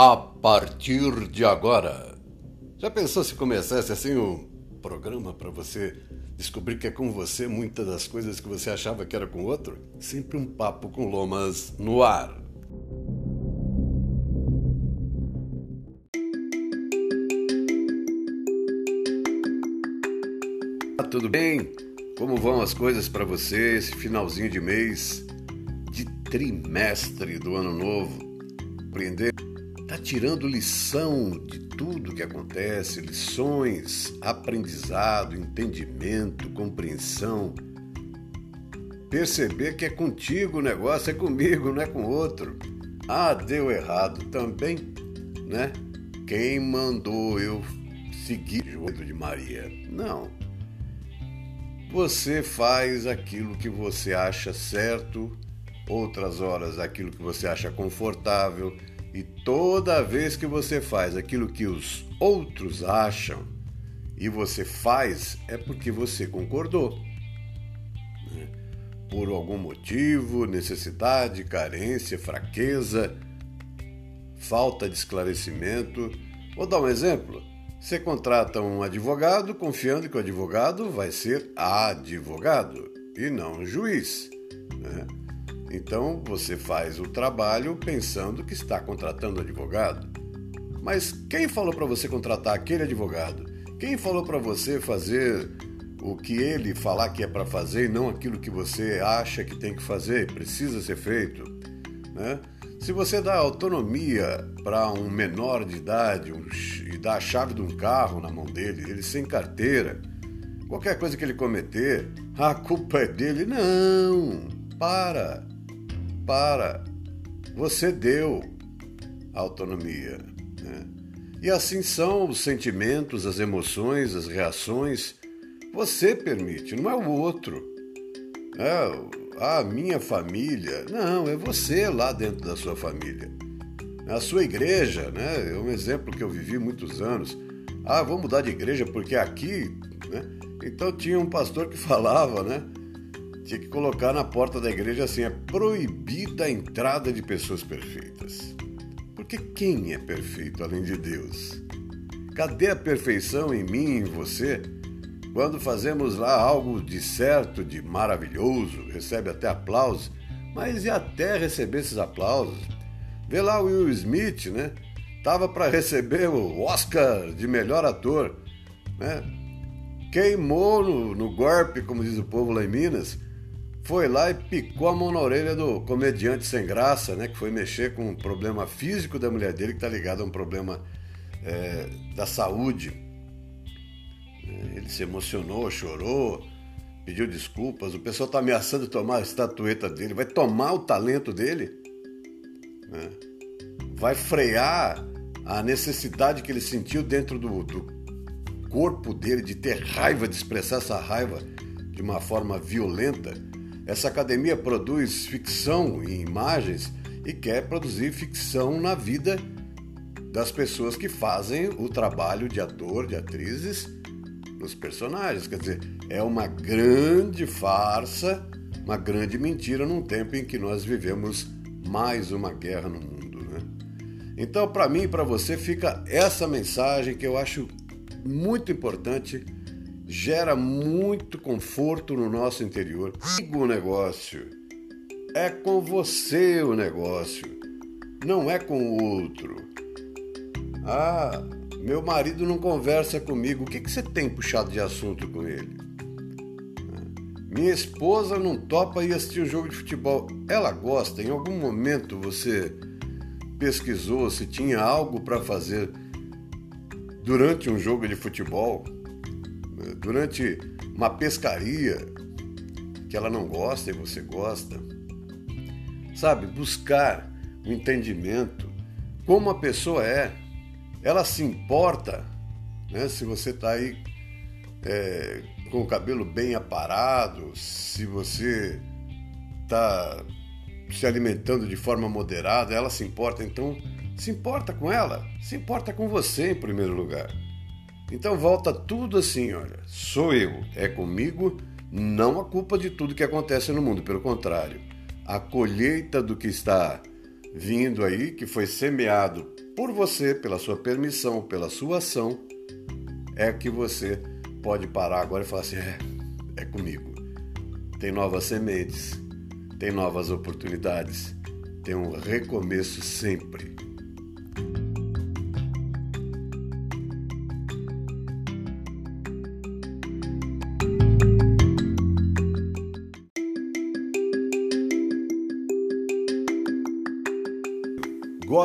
a partir de agora. Já pensou se começasse assim um programa para você descobrir que é com você muitas das coisas que você achava que era com outro? Sempre um papo com lomas no ar. Ah, tudo bem? Como vão as coisas para você esse finalzinho de mês, de trimestre do ano novo? Aprender Tirando lição de tudo que acontece, lições, aprendizado, entendimento, compreensão. Perceber que é contigo o negócio, é comigo, não é com outro. Ah, deu errado também, né? Quem mandou eu seguir o joelho de Maria? Não. Você faz aquilo que você acha certo, outras horas aquilo que você acha confortável e toda vez que você faz aquilo que os outros acham e você faz, é porque você concordou. Né? Por algum motivo, necessidade, carência, fraqueza, falta de esclarecimento. Vou dar um exemplo. Você contrata um advogado confiando que o advogado vai ser advogado e não juiz. Né? Então você faz o trabalho pensando que está contratando advogado. Mas quem falou para você contratar aquele advogado? Quem falou para você fazer o que ele falar que é para fazer e não aquilo que você acha que tem que fazer, precisa ser feito? Né? Se você dá autonomia para um menor de idade um, e dá a chave de um carro na mão dele, ele sem carteira, qualquer coisa que ele cometer, a culpa é dele. Não! Para! Para. Você deu autonomia. Né? E assim são os sentimentos, as emoções, as reações. Você permite, não é o outro. É a minha família. Não, é você lá dentro da sua família. A sua igreja, né? É um exemplo que eu vivi muitos anos. Ah, vou mudar de igreja porque aqui, né? Então tinha um pastor que falava, né? Tinha que colocar na porta da igreja assim: é proibida a entrada de pessoas perfeitas. Porque quem é perfeito além de Deus? Cadê a perfeição em mim e em você? Quando fazemos lá algo de certo, de maravilhoso, recebe até aplausos, mas e até receber esses aplausos? Vê lá o Will Smith, né? Tava para receber o Oscar de melhor ator, né? Queimou no, no golpe, como diz o povo lá em Minas, foi lá e picou a mão na orelha do comediante sem graça, né? Que foi mexer com um problema físico da mulher dele, que está ligado a um problema é, da saúde. É, ele se emocionou, chorou, pediu desculpas. O pessoal está ameaçando tomar a estatueta dele. Vai tomar o talento dele? Né? Vai frear a necessidade que ele sentiu dentro do, do corpo dele de ter raiva, de expressar essa raiva de uma forma violenta? Essa academia produz ficção em imagens e quer produzir ficção na vida das pessoas que fazem o trabalho de ator, de atrizes nos personagens. Quer dizer, é uma grande farsa, uma grande mentira num tempo em que nós vivemos mais uma guerra no mundo. Né? Então, para mim e para você, fica essa mensagem que eu acho muito importante gera muito conforto no nosso interior. O negócio é com você o negócio, não é com o outro. Ah, meu marido não conversa comigo. O que, que você tem puxado de assunto com ele? Minha esposa não topa ir assistir um jogo de futebol. Ela gosta. Em algum momento você pesquisou se tinha algo para fazer durante um jogo de futebol? Durante uma pescaria que ela não gosta e você gosta. Sabe, buscar o entendimento, como a pessoa é. Ela se importa, né? Se você está aí é, com o cabelo bem aparado, se você está se alimentando de forma moderada, ela se importa. Então, se importa com ela, se importa com você em primeiro lugar. Então volta tudo assim, olha, sou eu, é comigo, não a culpa de tudo que acontece no mundo, pelo contrário, a colheita do que está vindo aí, que foi semeado por você, pela sua permissão, pela sua ação, é que você pode parar agora e falar assim: é, é comigo. Tem novas sementes, tem novas oportunidades, tem um recomeço sempre.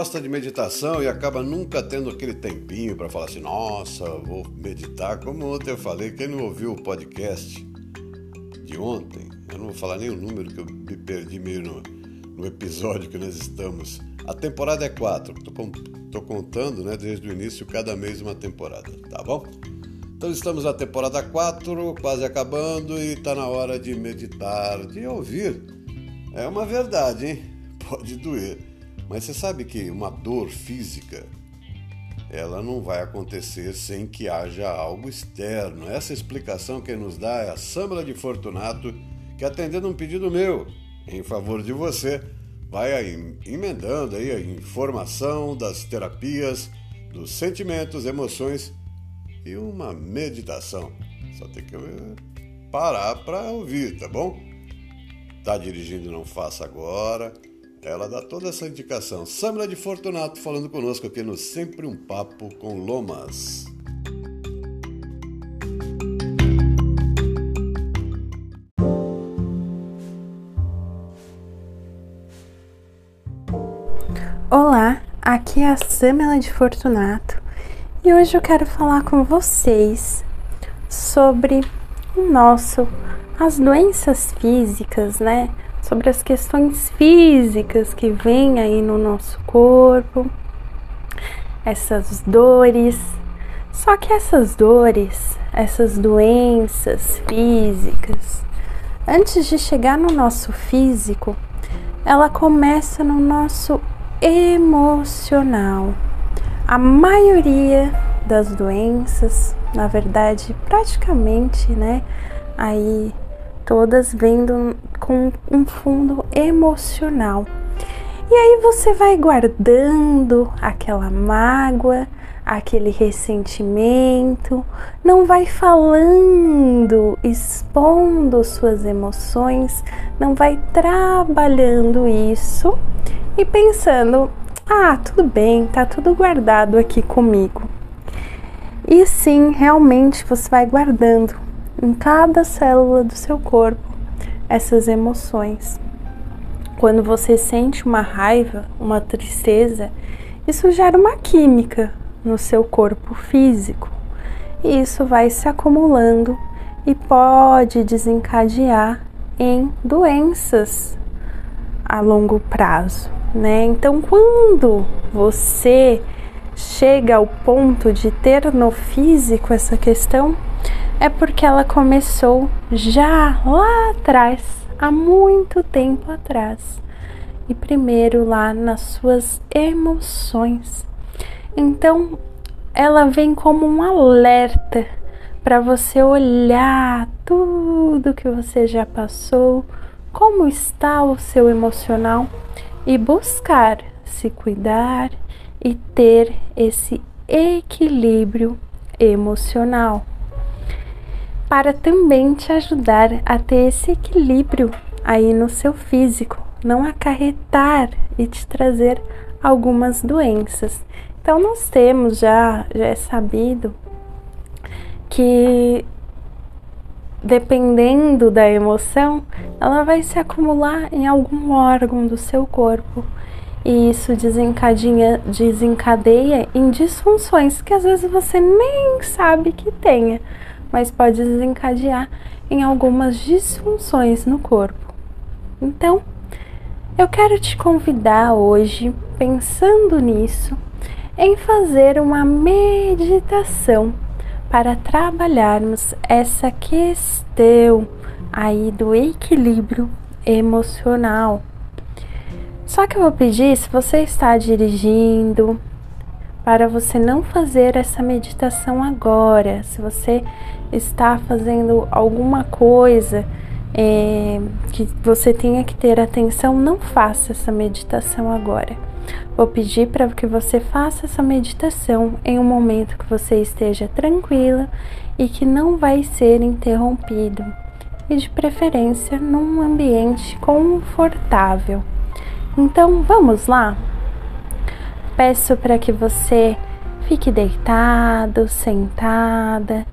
Gosta de meditação e acaba nunca tendo aquele tempinho para falar assim: nossa, vou meditar. Como ontem eu falei, quem não ouviu o podcast de ontem, eu não vou falar nem o número que eu me perdi meio no, no episódio que nós estamos. A temporada é quatro, estou contando né, desde o início, cada mês uma temporada, tá bom? Então estamos na temporada 4, quase acabando, e está na hora de meditar, de ouvir. É uma verdade, hein? Pode doer mas você sabe que uma dor física ela não vai acontecer sem que haja algo externo. Essa explicação que nos dá é a Sâmara de Fortunato, que atendendo um pedido meu em favor de você, vai aí, emendando aí a informação das terapias, dos sentimentos, emoções e uma meditação. Só tem que parar para ouvir, tá bom? Tá dirigindo, não faça agora. Ela dá toda essa indicação. Samra de Fortunato falando conosco aqui no Sempre um Papo com Lomas. Olá, aqui é a Samela de Fortunato e hoje eu quero falar com vocês sobre o nosso, as doenças físicas, né? Sobre as questões físicas que vêm aí no nosso corpo, essas dores. Só que essas dores, essas doenças físicas, antes de chegar no nosso físico, ela começa no nosso emocional. A maioria das doenças, na verdade, praticamente, né, aí todas vendo com um fundo emocional. E aí você vai guardando aquela mágoa, aquele ressentimento, não vai falando, expondo suas emoções, não vai trabalhando isso e pensando: ah, tudo bem, tá tudo guardado aqui comigo. E sim, realmente você vai guardando em cada célula do seu corpo essas emoções. Quando você sente uma raiva, uma tristeza, isso gera uma química no seu corpo físico e isso vai se acumulando e pode desencadear em doenças a longo prazo, né? Então, quando você chega ao ponto de ter no físico essa questão, é porque ela começou já lá atrás, há muito tempo atrás, e primeiro lá nas suas emoções. Então, ela vem como um alerta para você olhar tudo que você já passou, como está o seu emocional e buscar se cuidar e ter esse equilíbrio emocional para também te ajudar a ter esse equilíbrio aí no seu físico, não acarretar e te trazer algumas doenças. Então nós temos já, já é sabido que dependendo da emoção, ela vai se acumular em algum órgão do seu corpo. E isso desencadeia, desencadeia em disfunções que às vezes você nem sabe que tenha mas pode desencadear em algumas disfunções no corpo. Então, eu quero te convidar hoje, pensando nisso, em fazer uma meditação para trabalharmos essa questão aí do equilíbrio emocional. Só que eu vou pedir, se você está dirigindo, para você não fazer essa meditação agora. Se você está fazendo alguma coisa é, que você tenha que ter atenção, não faça essa meditação agora. Vou pedir para que você faça essa meditação em um momento que você esteja tranquila e que não vai ser interrompido, e de preferência num ambiente confortável. Então, vamos lá? Peço para que você fique deitado, sentada,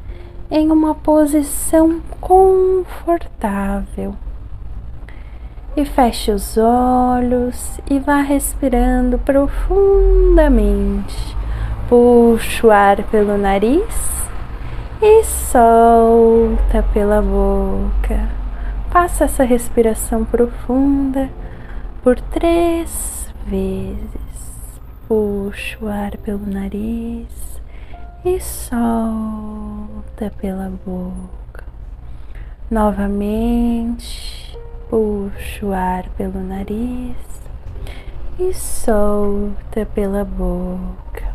em uma posição confortável e feche os olhos e vá respirando profundamente. Puxa o ar pelo nariz e solta pela boca. Faça essa respiração profunda por três vezes. Puxa o ar pelo nariz e solta pela boca. Novamente Puxa o ar pelo nariz e solta pela boca.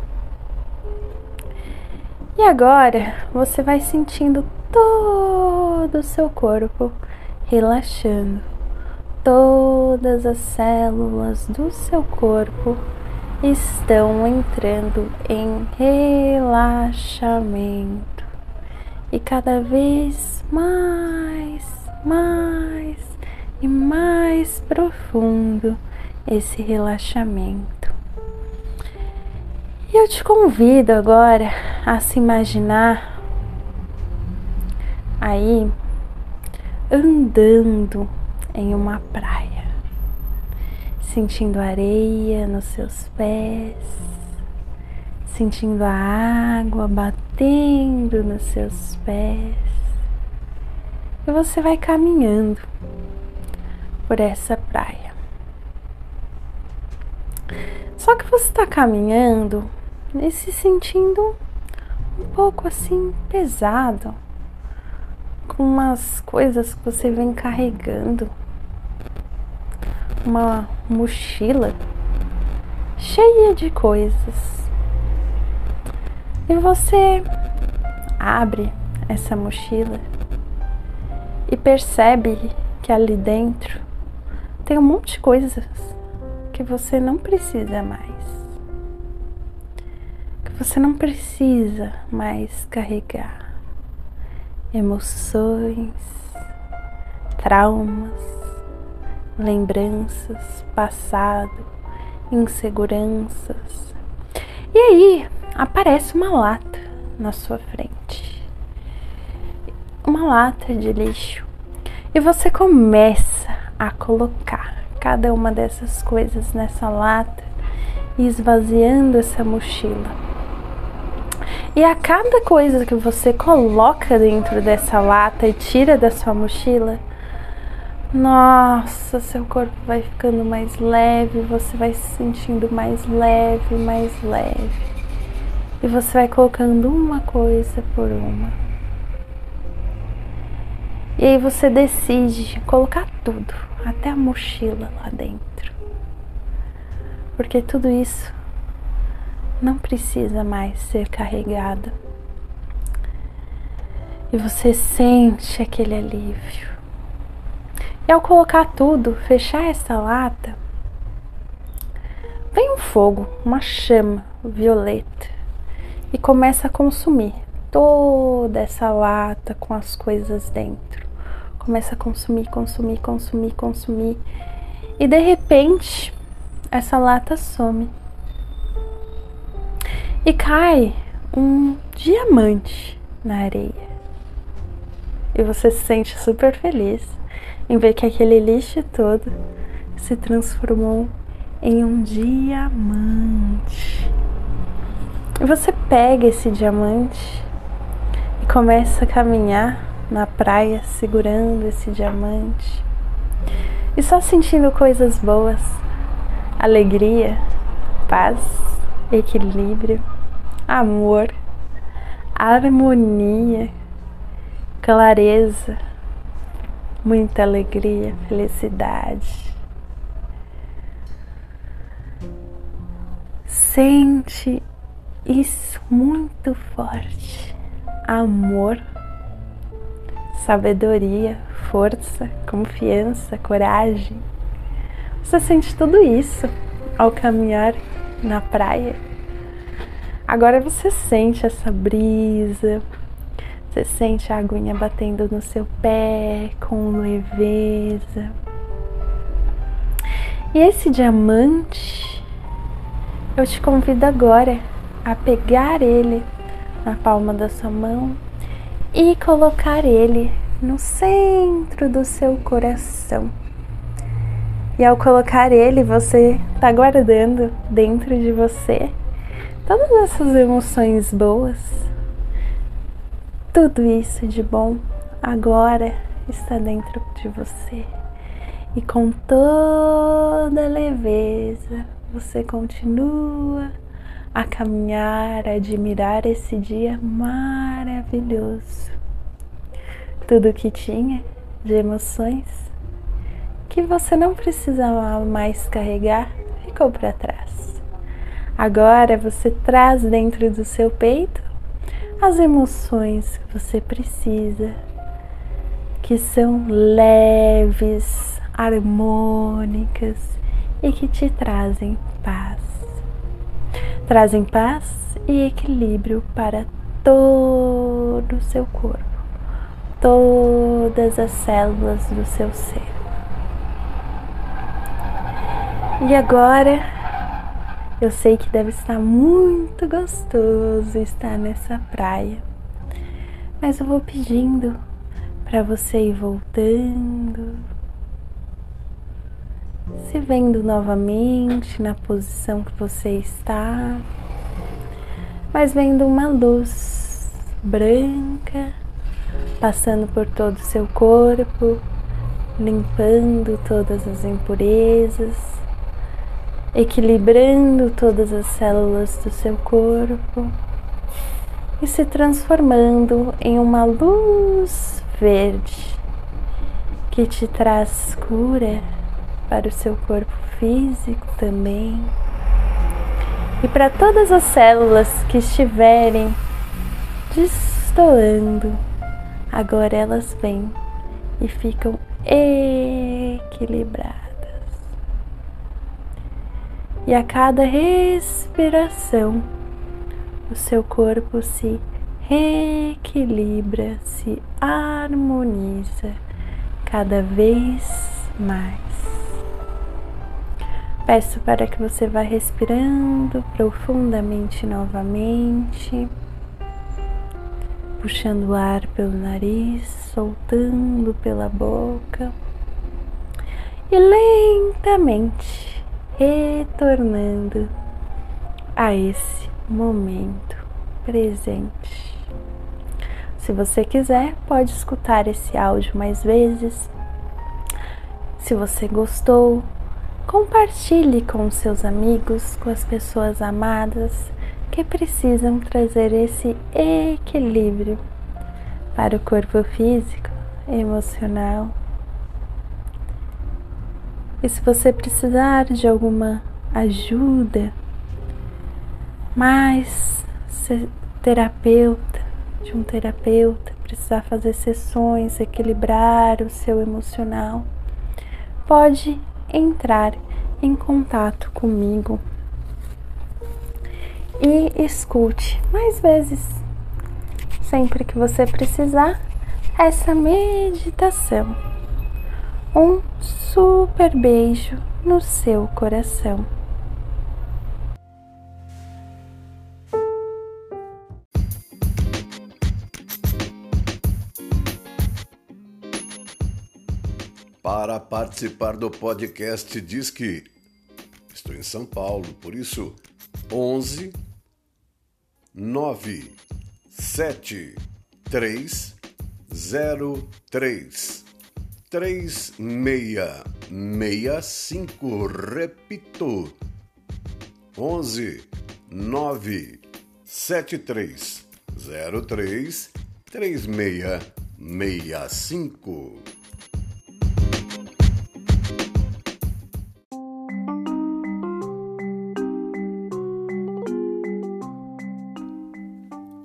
E agora você vai sentindo todo o seu corpo relaxando. Todas as células do seu corpo estão entrando em relaxamento. E cada vez mais, mais e mais profundo esse relaxamento. E eu te convido agora a se imaginar aí andando em uma praia, sentindo areia nos seus pés, sentindo a água batendo nos seus pés. E você vai caminhando por essa praia. Só que você está caminhando e se sentindo um pouco assim pesado, com umas coisas que você vem carregando, uma mochila cheia de coisas. E você abre essa mochila e percebe que ali dentro tem um monte de coisas que você não precisa mais. Que você não precisa mais carregar. Emoções, traumas, lembranças, passado, inseguranças. E aí aparece uma lata na sua frente. Uma lata de lixo. E você começa a colocar cada uma dessas coisas nessa lata esvaziando essa mochila. E a cada coisa que você coloca dentro dessa lata e tira da sua mochila, nossa, seu corpo vai ficando mais leve, você vai se sentindo mais leve, mais leve. E você vai colocando uma coisa por uma. E aí você decide colocar tudo, até a mochila lá dentro. Porque tudo isso não precisa mais ser carregado. E você sente aquele alívio. E ao colocar tudo, fechar essa lata, vem um fogo, uma chama violeta e começa a consumir toda essa lata com as coisas dentro começa a consumir, consumir, consumir, consumir. E de repente, essa lata some. E cai um diamante na areia. E você se sente super feliz em ver que aquele lixo todo se transformou em um diamante. E você pega esse diamante e começa a caminhar na praia segurando esse diamante e só sentindo coisas boas, alegria, paz, equilíbrio, amor, harmonia, clareza, muita alegria, felicidade. Sente isso muito forte. Amor sabedoria, força, confiança, coragem. Você sente tudo isso ao caminhar na praia. Agora você sente essa brisa, você sente a aguinha batendo no seu pé com leveza. E esse diamante, eu te convido agora a pegar ele na palma da sua mão e colocar ele no centro do seu coração. E ao colocar ele, você está guardando dentro de você todas essas emoções boas, tudo isso de bom agora está dentro de você. E com toda leveza você continua a caminhar, a admirar esse dia maravilhoso. Tudo que tinha de emoções que você não precisava mais carregar ficou para trás. Agora você traz dentro do seu peito as emoções que você precisa, que são leves, harmônicas e que te trazem paz trazem paz e equilíbrio para todo o seu corpo, todas as células do seu ser. E agora eu sei que deve estar muito gostoso estar nessa praia, mas eu vou pedindo para você ir voltando se vendo novamente na posição que você está, mas vendo uma luz branca passando por todo o seu corpo, limpando todas as impurezas, equilibrando todas as células do seu corpo e se transformando em uma luz verde que te traz cura para o seu corpo físico também. E para todas as células que estiverem destoando, agora elas vêm e ficam equilibradas. E a cada respiração, o seu corpo se reequilibra, se harmoniza cada vez mais. Peço para que você vá respirando profundamente novamente, puxando o ar pelo nariz, soltando pela boca e lentamente retornando a esse momento presente. Se você quiser, pode escutar esse áudio mais vezes. Se você gostou, Compartilhe com seus amigos, com as pessoas amadas que precisam trazer esse equilíbrio para o corpo físico, emocional. E se você precisar de alguma ajuda, mais terapeuta, de um terapeuta, precisar fazer sessões, equilibrar o seu emocional, pode entrar em contato comigo e escute mais vezes, sempre que você precisar, essa meditação. Um super beijo no seu coração. Para participar do podcast diz que estou em São Paulo, por isso 11 9 7 3 0 3 3 6 65 repito 11 9 7 3 0 3 3 6 65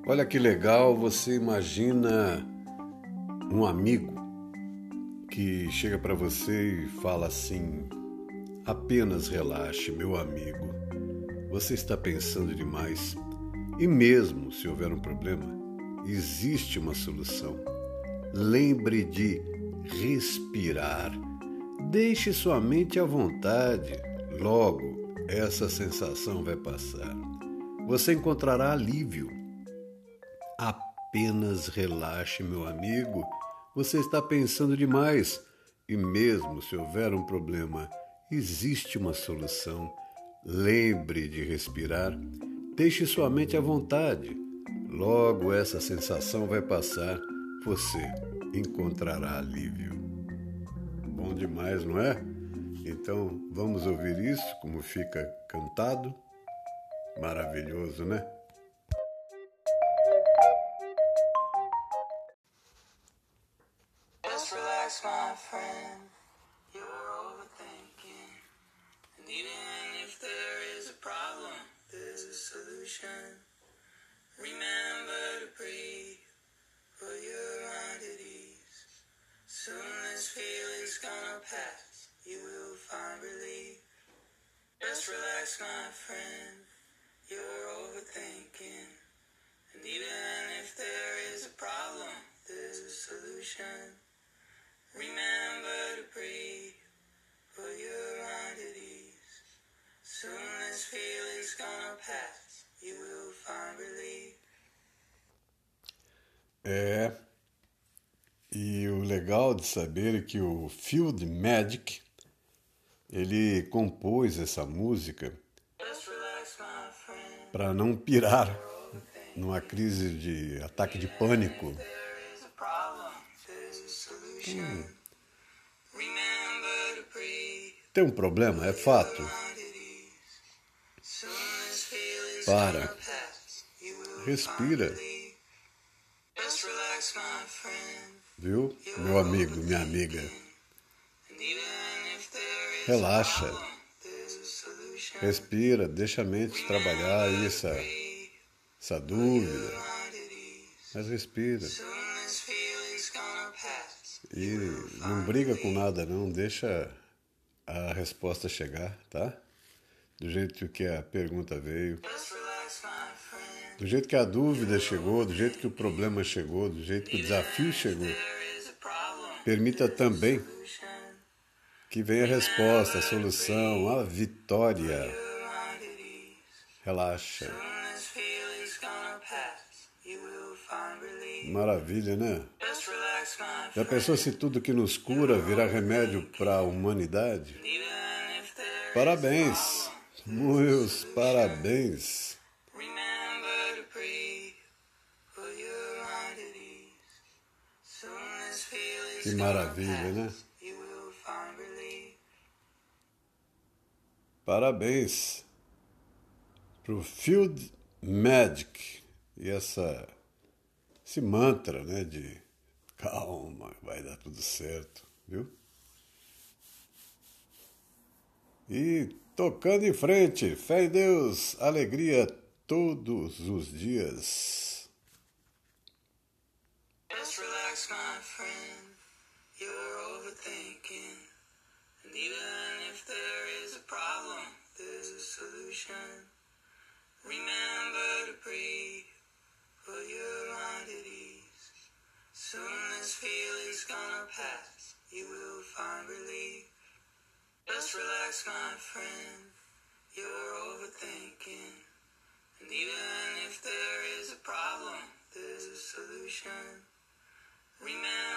Olha que legal, você imagina um amigo que chega para você e fala assim: Apenas relaxe, meu amigo. Você está pensando demais. E mesmo se houver um problema, existe uma solução. Lembre de respirar. Deixe sua mente à vontade. Logo, essa sensação vai passar. Você encontrará alívio. Apenas relaxe, meu amigo. Você está pensando demais. E mesmo se houver um problema, existe uma solução. Lembre de respirar. Deixe sua mente à vontade. Logo essa sensação vai passar. Você encontrará alívio. Bom demais, não é? Então vamos ouvir isso como fica cantado. Maravilhoso, né? É. E o legal de saber é que o Field Magic ele compôs essa música para não pirar numa crise de ataque de pânico. Hum. Tem um problema, é fato. Para. Respira. Viu, meu amigo, minha amiga? Relaxa. Respira, deixa a mente trabalhar isso, essa dúvida. Mas respira. E não briga com nada não, deixa a resposta chegar, tá? Do jeito que a pergunta veio. Do jeito que a dúvida chegou, do jeito que o problema chegou, do jeito que o desafio chegou. Permita também que venha a resposta, a solução, a vitória. Relaxa. Maravilha, né? Já pensou se tudo que nos cura virar remédio para a humanidade? Parabéns, meus parabéns. Que maravilha, né? Parabéns pro Field Magic e essa esse mantra, né, de calma, vai dar tudo certo, viu? E tocando em frente, fé em Deus, alegria todos os dias. Just relax, my friend. You're overthinking. And even if there is a problem, there's a solution. Remember to breathe. Put your mind at ease. Soon this feeling's gonna pass. You will find relief. Just relax, my friend. You're overthinking. And even if there is a problem, there's a solution. Remember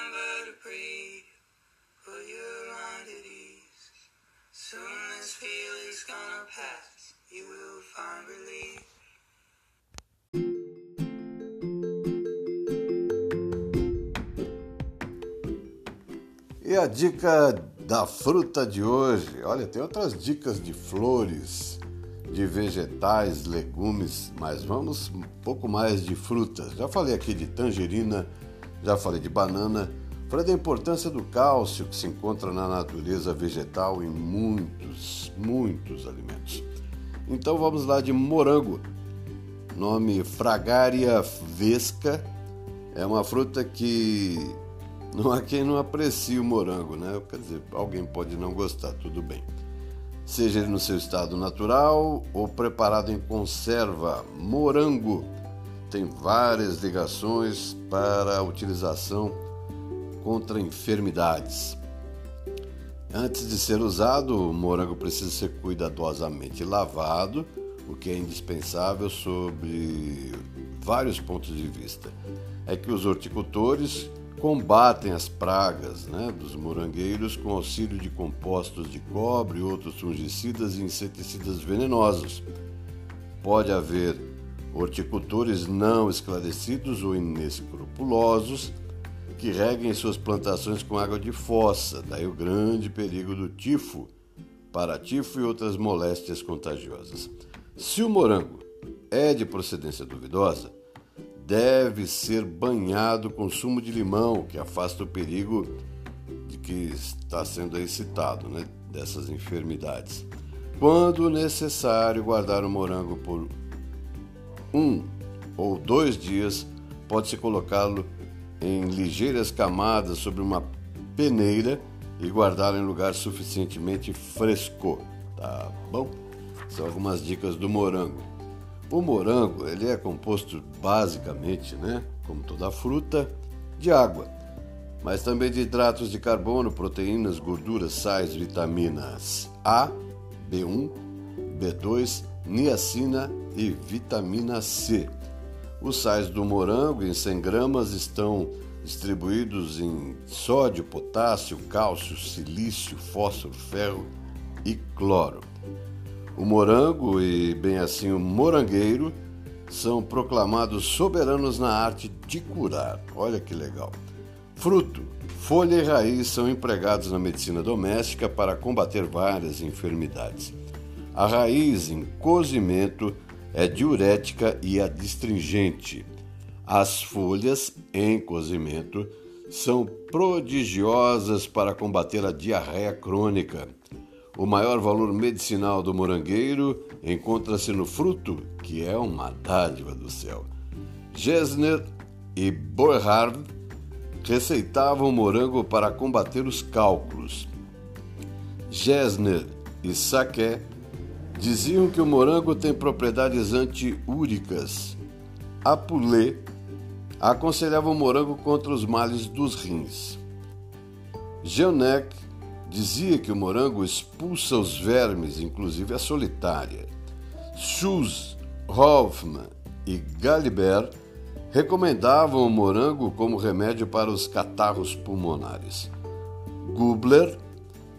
dica da fruta de hoje? Olha, tem outras dicas de flores, de vegetais, legumes, mas vamos um pouco mais de frutas. Já falei aqui de tangerina, já falei de banana, falei da importância do cálcio que se encontra na natureza vegetal em muitos, muitos alimentos. Então vamos lá de morango. Nome Fragaria vesca. É uma fruta que não há quem não aprecie o morango, né? Quer dizer, alguém pode não gostar, tudo bem. seja ele no seu estado natural ou preparado em conserva. Morango tem várias ligações para a utilização contra enfermidades. Antes de ser usado, o morango precisa ser cuidadosamente lavado, o que é indispensável sobre vários pontos de vista. É que os horticultores combatem as pragas né, dos morangueiros com auxílio de compostos de cobre, outros fungicidas e inseticidas venenosos. Pode haver horticultores não esclarecidos ou inescrupulosos que reguem suas plantações com água de fossa, daí o grande perigo do tifo, paratifo e outras moléstias contagiosas. Se o morango é de procedência duvidosa, deve ser banhado com sumo de limão, que afasta o perigo de que está sendo excitado, né, dessas enfermidades. Quando necessário, guardar o morango por um ou dois dias, pode-se colocá-lo em ligeiras camadas sobre uma peneira e guardá-lo em lugar suficientemente fresco, tá bom? São algumas dicas do morango. O morango ele é composto basicamente, né, como toda fruta, de água, mas também de hidratos de carbono, proteínas, gorduras, sais, vitaminas A, B1, B2, niacina e vitamina C. Os sais do morango em 100 gramas estão distribuídos em sódio, potássio, cálcio, silício, fósforo, ferro e cloro. O morango e, bem assim, o morangueiro são proclamados soberanos na arte de curar. Olha que legal. Fruto, folha e raiz são empregados na medicina doméstica para combater várias enfermidades. A raiz em cozimento é diurética e adstringente. As folhas em cozimento são prodigiosas para combater a diarreia crônica. O maior valor medicinal do morangueiro encontra-se no fruto, que é uma dádiva do céu. Gesner e Boerhard receitavam morango para combater os cálculos. Gesner e Saquet diziam que o morango tem propriedades antiúricas. Apulé aconselhava o morango contra os males dos rins. Jeanec dizia que o morango expulsa os vermes, inclusive a solitária. Schulz, Hoffman e Galibert recomendavam o morango como remédio para os catarros pulmonares. Gubler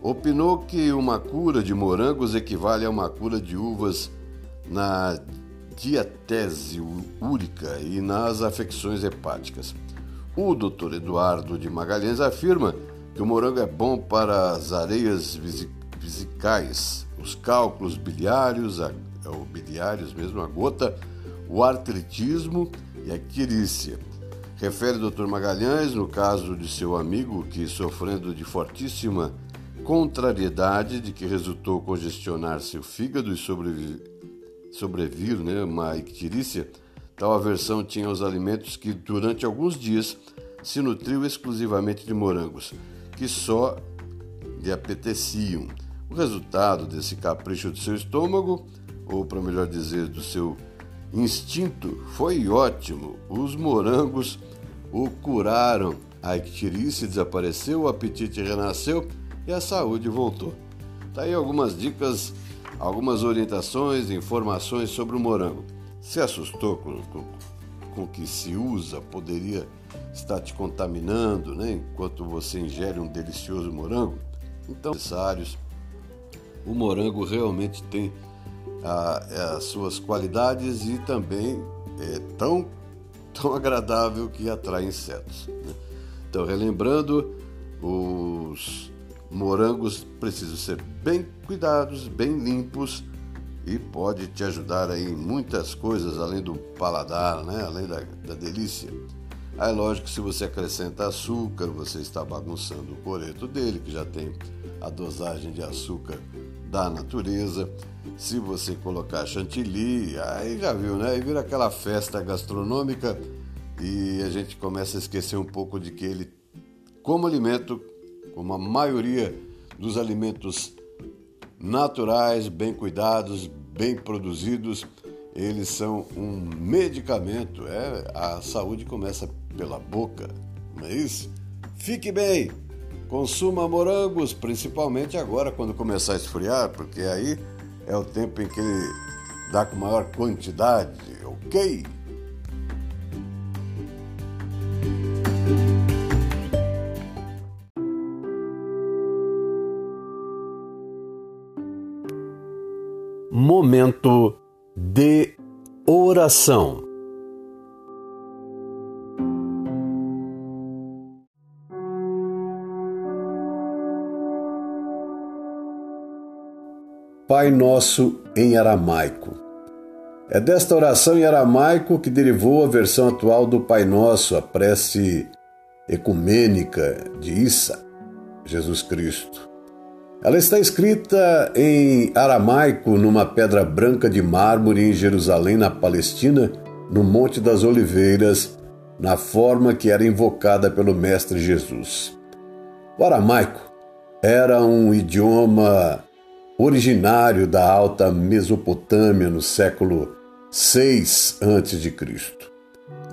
opinou que uma cura de morangos equivale a uma cura de uvas na diatese úrica e nas afecções hepáticas. O Dr. Eduardo de Magalhães afirma que o morango é bom para as areias vesicais, os cálculos biliários, a, é o biliários mesmo, a gota, o artritismo e a quirícia. Refere o Dr. Magalhães no caso de seu amigo que, sofrendo de fortíssima contrariedade de que resultou congestionar seu fígado e sobrevir né, uma ictirícia, tal aversão tinha aos alimentos que durante alguns dias se nutriu exclusivamente de morangos que só lhe apeteciam. O resultado desse capricho do seu estômago, ou para melhor dizer, do seu instinto, foi ótimo. Os morangos o curaram, a ictirice desapareceu, o apetite renasceu e a saúde voltou. Tá aí algumas dicas, algumas orientações, informações sobre o morango. Se assustou com, com, com que se usa, poderia está te contaminando, né? Enquanto você ingere um delicioso morango. Então, necessários. O morango realmente tem a, as suas qualidades e também é tão, tão agradável que atrai insetos. Né? Então, relembrando, os morangos precisam ser bem cuidados, bem limpos e pode te ajudar aí em muitas coisas além do paladar, né? além da, da delícia. Aí, lógico, se você acrescenta açúcar, você está bagunçando o coreto dele, que já tem a dosagem de açúcar da natureza. Se você colocar chantilly, aí já viu, né? Aí vira aquela festa gastronômica e a gente começa a esquecer um pouco de que ele, como alimento, como a maioria dos alimentos naturais, bem cuidados, bem produzidos. Eles são um medicamento. É, a saúde começa pela boca, não é isso? Fique bem! Consuma morangos, principalmente agora quando começar a esfriar, porque aí é o tempo em que ele dá com maior quantidade, ok? Momento de oração. Pai Nosso em aramaico. É desta oração em aramaico que derivou a versão atual do Pai Nosso, a prece ecumênica de Issa, Jesus Cristo. Ela está escrita em aramaico numa pedra branca de mármore em Jerusalém, na Palestina, no Monte das Oliveiras, na forma que era invocada pelo Mestre Jesus. O aramaico era um idioma originário da Alta Mesopotâmia no século VI a.C.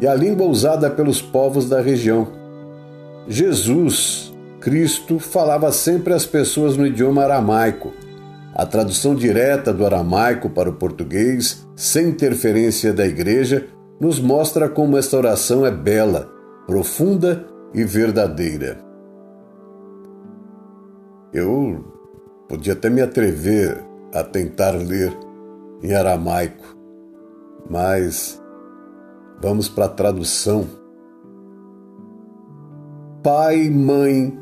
e a língua usada pelos povos da região. Jesus Cristo falava sempre às pessoas no idioma aramaico. A tradução direta do aramaico para o português, sem interferência da igreja, nos mostra como esta oração é bela, profunda e verdadeira. Eu podia até me atrever a tentar ler em aramaico, mas vamos para a tradução. Pai, mãe,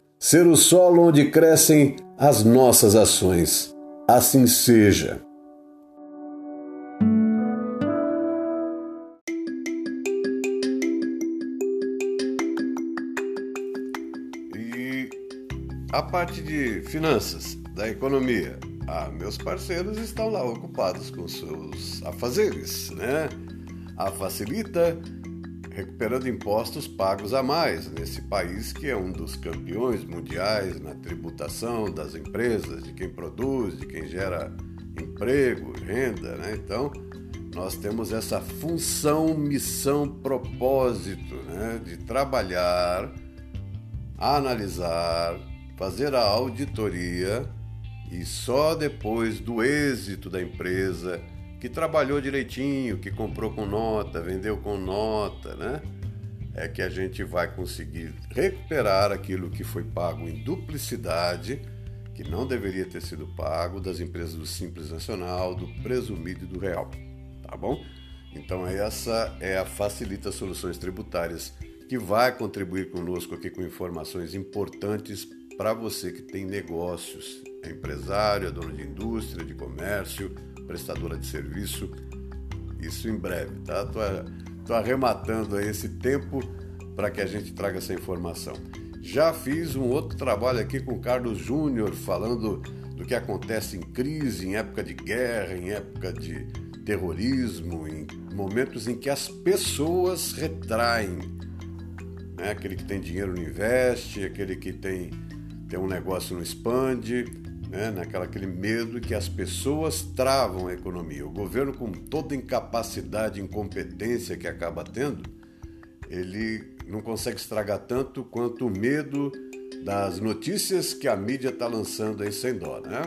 ser o solo onde crescem as nossas ações. Assim seja. E a parte de finanças, da economia, ah, meus parceiros estão lá ocupados com seus afazeres, né? A Facilita recuperando impostos pagos a mais nesse país que é um dos campeões mundiais na tributação das empresas, de quem produz, de quem gera emprego, renda, né? Então, nós temos essa função, missão, propósito, né, de trabalhar, analisar, fazer a auditoria e só depois do êxito da empresa que trabalhou direitinho, que comprou com nota, vendeu com nota, né? É que a gente vai conseguir recuperar aquilo que foi pago em duplicidade, que não deveria ter sido pago das empresas do Simples Nacional, do Presumido e do Real, tá bom? Então essa é a Facilita Soluções Tributárias que vai contribuir conosco aqui com informações importantes para você que tem negócios, é empresário, é dono de indústria, de comércio, prestadora de serviço. Isso em breve, tá? Tô, tô arrematando aí esse tempo para que a gente traga essa informação. Já fiz um outro trabalho aqui com o Carlos Júnior falando do que acontece em crise, em época de guerra, em época de terrorismo, em momentos em que as pessoas retraem. Né? Aquele que tem dinheiro não investe, aquele que tem, tem um negócio não expande, né? naquela aquele medo que as pessoas travam a economia. O governo, com toda incapacidade e incompetência que acaba tendo, ele não consegue estragar tanto quanto o medo das notícias que a mídia está lançando aí sem dó, né?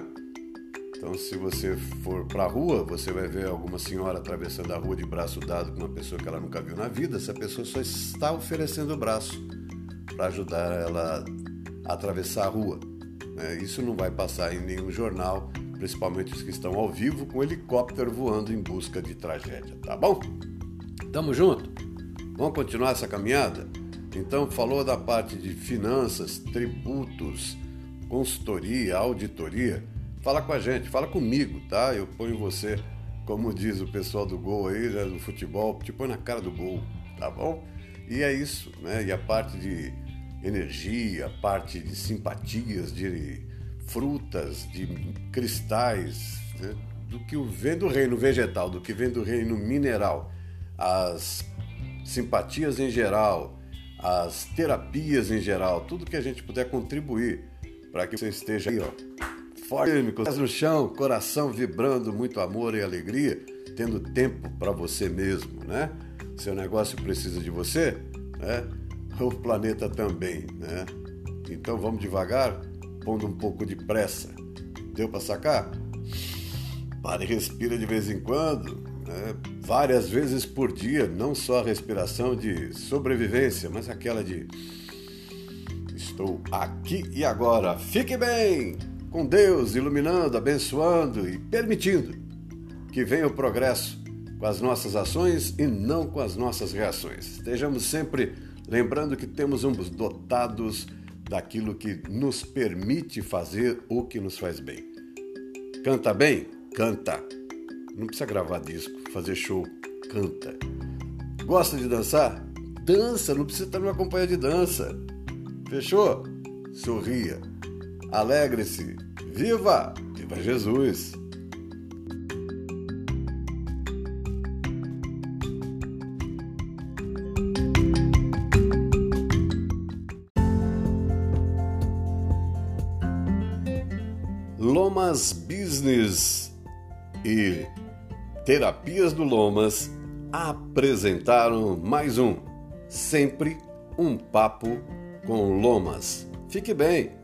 Então, se você for para a rua, você vai ver alguma senhora atravessando a rua de braço dado com uma pessoa que ela nunca viu na vida. Essa pessoa só está oferecendo o braço para ajudar ela a atravessar a rua. Né? Isso não vai passar em nenhum jornal, principalmente os que estão ao vivo com helicóptero voando em busca de tragédia, tá bom? Tamo junto? Vamos continuar essa caminhada? Então, falou da parte de finanças, tributos, consultoria, auditoria. Fala com a gente, fala comigo, tá? Eu ponho você, como diz o pessoal do gol aí, né, do futebol, te põe na cara do gol, tá bom? E é isso, né? E a parte de energia, parte de simpatias, de frutas, de cristais, né? do que vem do reino vegetal, do que vem do reino mineral, as simpatias em geral, as terapias em geral, tudo que a gente puder contribuir para que você esteja aí, ó, forte, pés no chão, coração vibrando, muito amor e alegria, tendo tempo para você mesmo, né? Seu negócio precisa de você, né? O planeta também, né? Então vamos devagar, pondo um pouco de pressa. Deu para sacar? Pare e respira de vez em quando, né? várias vezes por dia, não só a respiração de sobrevivência, mas aquela de estou aqui e agora. Fique bem, com Deus iluminando, abençoando e permitindo que venha o progresso com as nossas ações e não com as nossas reações. Estejamos sempre lembrando que temos uns dotados daquilo que nos permite fazer o que nos faz bem. Canta bem? Canta. Não precisa gravar disco, fazer show, canta. Gosta de dançar? Dança, não precisa estar numa companhia de dança. Fechou? Sorria. Alegre-se. Viva! Viva Jesus! Lomas Business e Terapias do Lomas apresentaram mais um Sempre um Papo com Lomas. Fique bem!